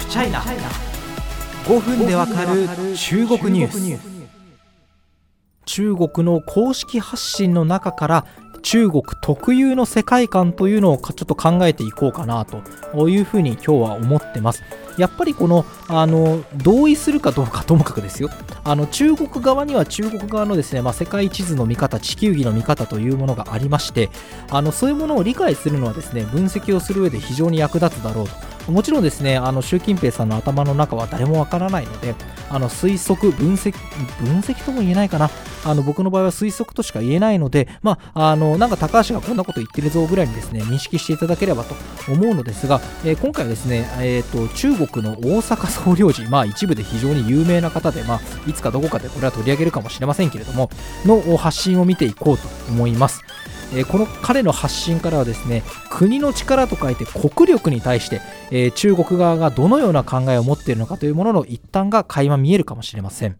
フチャイナ5分でわかる中国ニュース。中国の公式発信の中から中国特有の世界観というのをちょっと考えていこうかなというふうに今日は思ってます。やっぱりこのあの同意するかどうかともかくですよ。あの中国側には中国側のですね、まあ、世界地図の見方地球儀の見方というものがありましてあのそういうものを理解するのはですね分析をする上で非常に役立つだろうと。もちろんですね、あの習近平さんの頭の中は誰もわからないので、あの推測、分析、分析とも言えないかな、あの僕の場合は推測としか言えないので、まあ、あのなんか高橋がこんなこと言ってるぞぐらいにですね認識していただければと思うのですが、えー、今回はですね、えーと、中国の大阪総領事、まあ、一部で非常に有名な方で、まあ、いつかどこかでこれは取り上げるかもしれませんけれども、の発信を見ていこうと思います。え、この彼の発信からはですね国の力と書いて国力に対して、え、中国側がどのような考えを持っているのかというものの一端が垣間見えるかもしれません。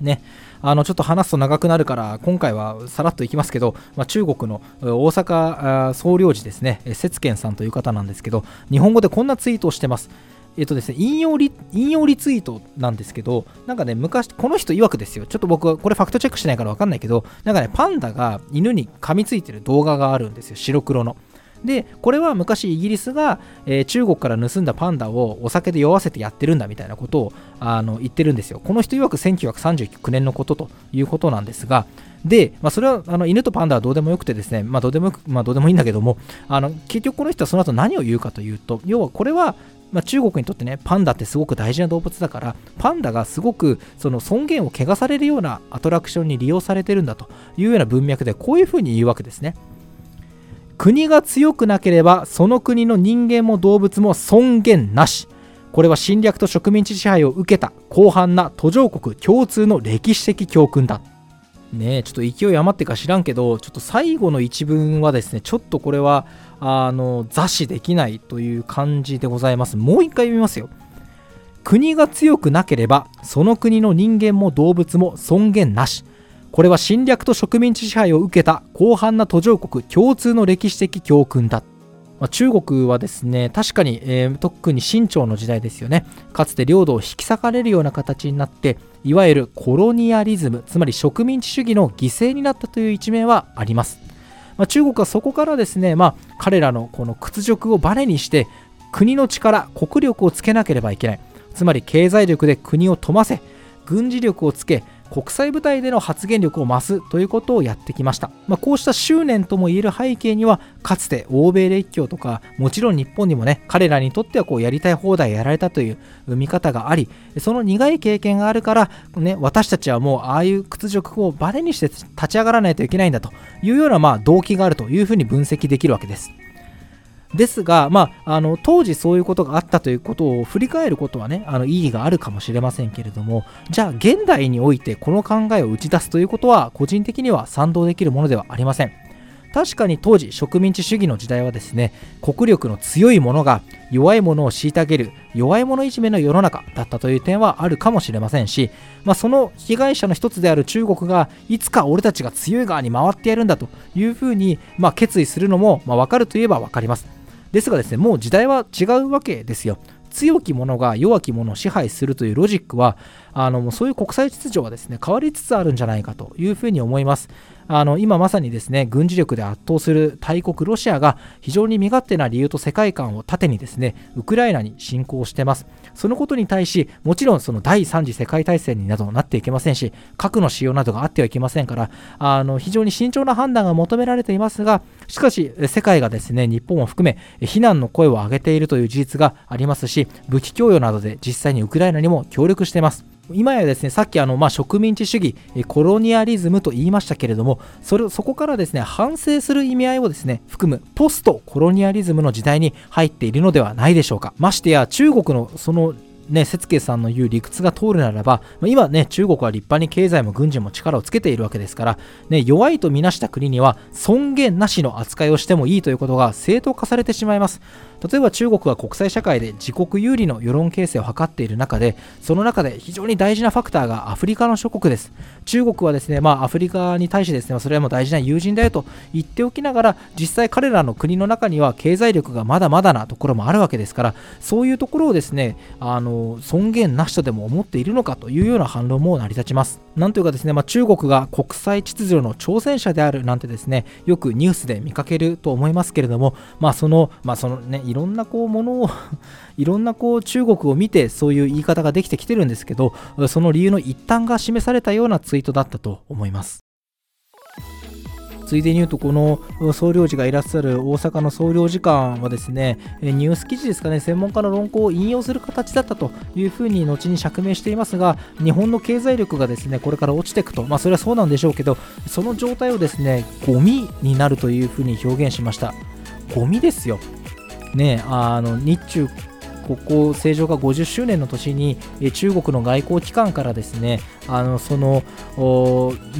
ね、あのちょっと話すと長くなるから今回はさらっといきますけど、まあ、中国の大阪総領事ですね節賢さんという方なんですけど日本語でこんなツイートをしてますえっとですね、引用リ引用リツイートなんですけど、なんかね、昔、この人曰くですよ、ちょっと僕はこれファクトチェックしないから分かんないけど、なんかね、パンダが犬に噛みついてる動画があるんですよ、白黒の。で、これは昔イギリスが、えー、中国から盗んだパンダをお酒で酔わせてやってるんだみたいなことをあの言ってるんですよ。この人曰く1939年のことということなんですが、で、まあ、それはあの犬とパンダはどうでもよくてですね、まあ、どうでもまあ、どうでもいいんだけども、あの結局この人はその後何を言うかというと、要はこれはまあ、中国にとってねパンダってすごく大事な動物だからパンダがすごくその尊厳を汚されるようなアトラクションに利用されてるんだというような文脈でこういうふうに言うわけですね。国が強くなければその国の人間も動物も尊厳なし。これは侵略と植民地支配を受けた広範な途上国共通の歴史的教訓だねちょっと勢い余ってか知らんけどちょっと最後の一文はですねちょっとこれはあの座視できないという感じでございます。もう一回読みますよ。国が強くなければその国の人間も動物も尊厳なし。これは侵略と植民地支配を受けた広範な途上国共通の歴史的教訓だ。ま、中国はですね確かに、えー、特に清朝の時代ですよね。かつて領土を引き裂かれるような形になっていわゆるコロニアリズムつまり植民地主義の犠牲になったという一面はあります。まあ、中国はそこからですね、まあ、彼らのこの屈辱をバネにして国の力国力をつけなければいけない。つまり経済力で国を富ませ軍事力をつけ国際舞台での発言力を増すということをやってきました、まあ、こうした執念ともいえる背景にはかつて欧米列強とかもちろん日本にもね彼らにとってはこうやりたい放題やられたという見方がありその苦い経験があるから、ね、私たちはもうああいう屈辱をバネにして立ち上がらないといけないんだというようなまあ動機があるというふうに分析できるわけです。ですが、まあ、あの当時そういうことがあったということを振り返ることはねあの意義があるかもしれませんけれどもじゃあ現代においてこの考えを打ち出すということは個人的には賛同できるものではありません。確かに当時植民地主義の時代はですね国力の強い者が弱い者を虐げる弱い者いじめの世の中だったという点はあるかもしれませんし、まあ、その被害者の一つである中国がいつか俺たちが強い側に回ってやるんだというふうに、まあ、決意するのも、まあ、分かるといえば分かります。ですがですね、もう時代は違うわけですよ。強き者が弱き者を支配するというロジックはあのそういう国際秩序はですね変わりつつあるんじゃないかというふうに思います。あの今まさにですね軍事力で圧倒する大国ロシアが非常に身勝手な理由と世界観を盾にですねウクライナに侵攻してます。そのことに対しもちろんその第3次世界大戦になどなっていけませんし核の使用などがあってはいけませんからあの非常に慎重な判断が求められていますがしかし世界がですね日本を含め非難の声を上げているという事実がありますし武器供与などで実際にウクライナにも協力しています。今やですねさっきあの、まあ、植民地主義コロニアリズムと言いましたけれどもそれそこからですね反省する意味合いをですね含むポストコロニアリズムの時代に入っているのではないでしょうかましてや中国のそのね、節慶さんの言う理屈が通るならば、今ね、中国は立派に経済も軍事も力をつけているわけですから、ね、弱いとみなした国には尊厳なしの扱いをしてもいいということが正当化されてしまいます。例えば中国は国際社会で自国有利の世論形成を図っている中でその中で非常に大事なファクターがアフリカの諸国です。中国はですね、まあ、アフリカに対してですねそれはもう大事な友人だよと言っておきながら実際彼らの国の中には経済力がまだまだなところもあるわけですからそういうところをですねあの尊厳なしとでも思っているのかというような反論も成り立ちます。なんというかですね、まあ、中国が国際秩序の挑戦者であるなんてですねよくニュースで見かけると思いますけれどもまあそのまあそのねいろんなこうものを いろんなこう中国を見てそういう言い方ができてきてるんですけどその理由の一端が示されたようなツイートだったと思いますついでに言うと、この総領事がいらっしゃる大阪の総領事館はですね、ニュース記事ですかね、専門家の論考を引用する形だったというふうに後に釈明していますが、日本の経済力がですね、これから落ちていくと、まあそれはそうなんでしょうけど、その状態をですね、ゴミになるというふうに表現しました。ゴミですよ。ねあの日中国交正常化50周年の年に中国の外交機関からですねあのその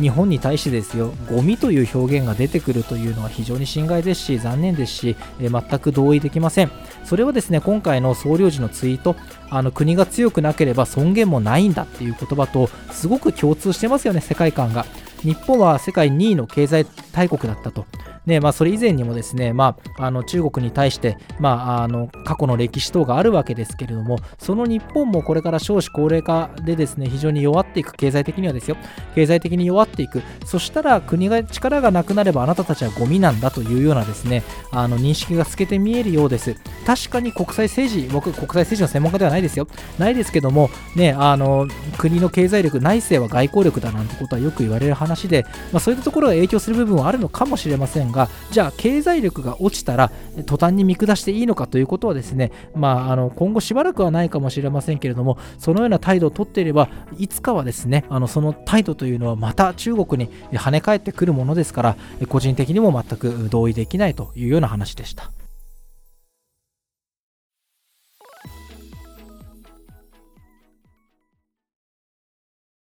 日本に対してですよゴミという表現が出てくるというのは非常に心外ですし残念ですし全く同意できません。それはですね今回の総領事のツイートあの国が強くなければ尊厳もないんだっていう言葉とすごく共通してますよね世界観が。日本は世界2位の経済大国だったと。ねまあ、それ以前にもですね、まあ、あの中国に対して、まあ、あの過去の歴史等があるわけですけれども、その日本もこれから少子高齢化でですね非常に弱っていく、経済的にはですよ、経済的に弱っていく、そしたら国が力がなくなればあなたたちはゴミなんだというようなですねあの認識が透けて見えるようです。確かに国際政治、僕、国際政治の専門家ではないですよ、ないですけども、ね、あの国の経済力、内政は外交力だなんてことはよく言われる話で、まあ、そういったところが影響する部分はあるのかもしれませんがじゃあ経済力が落ちたら途端に見下していいのかということはですね、まあ、あの今後しばらくはないかもしれませんけれどもそのような態度をとっていればいつかはですねあのその態度というのはまた中国に跳ね返ってくるものですから個人的にも全く同意できないというような話でした。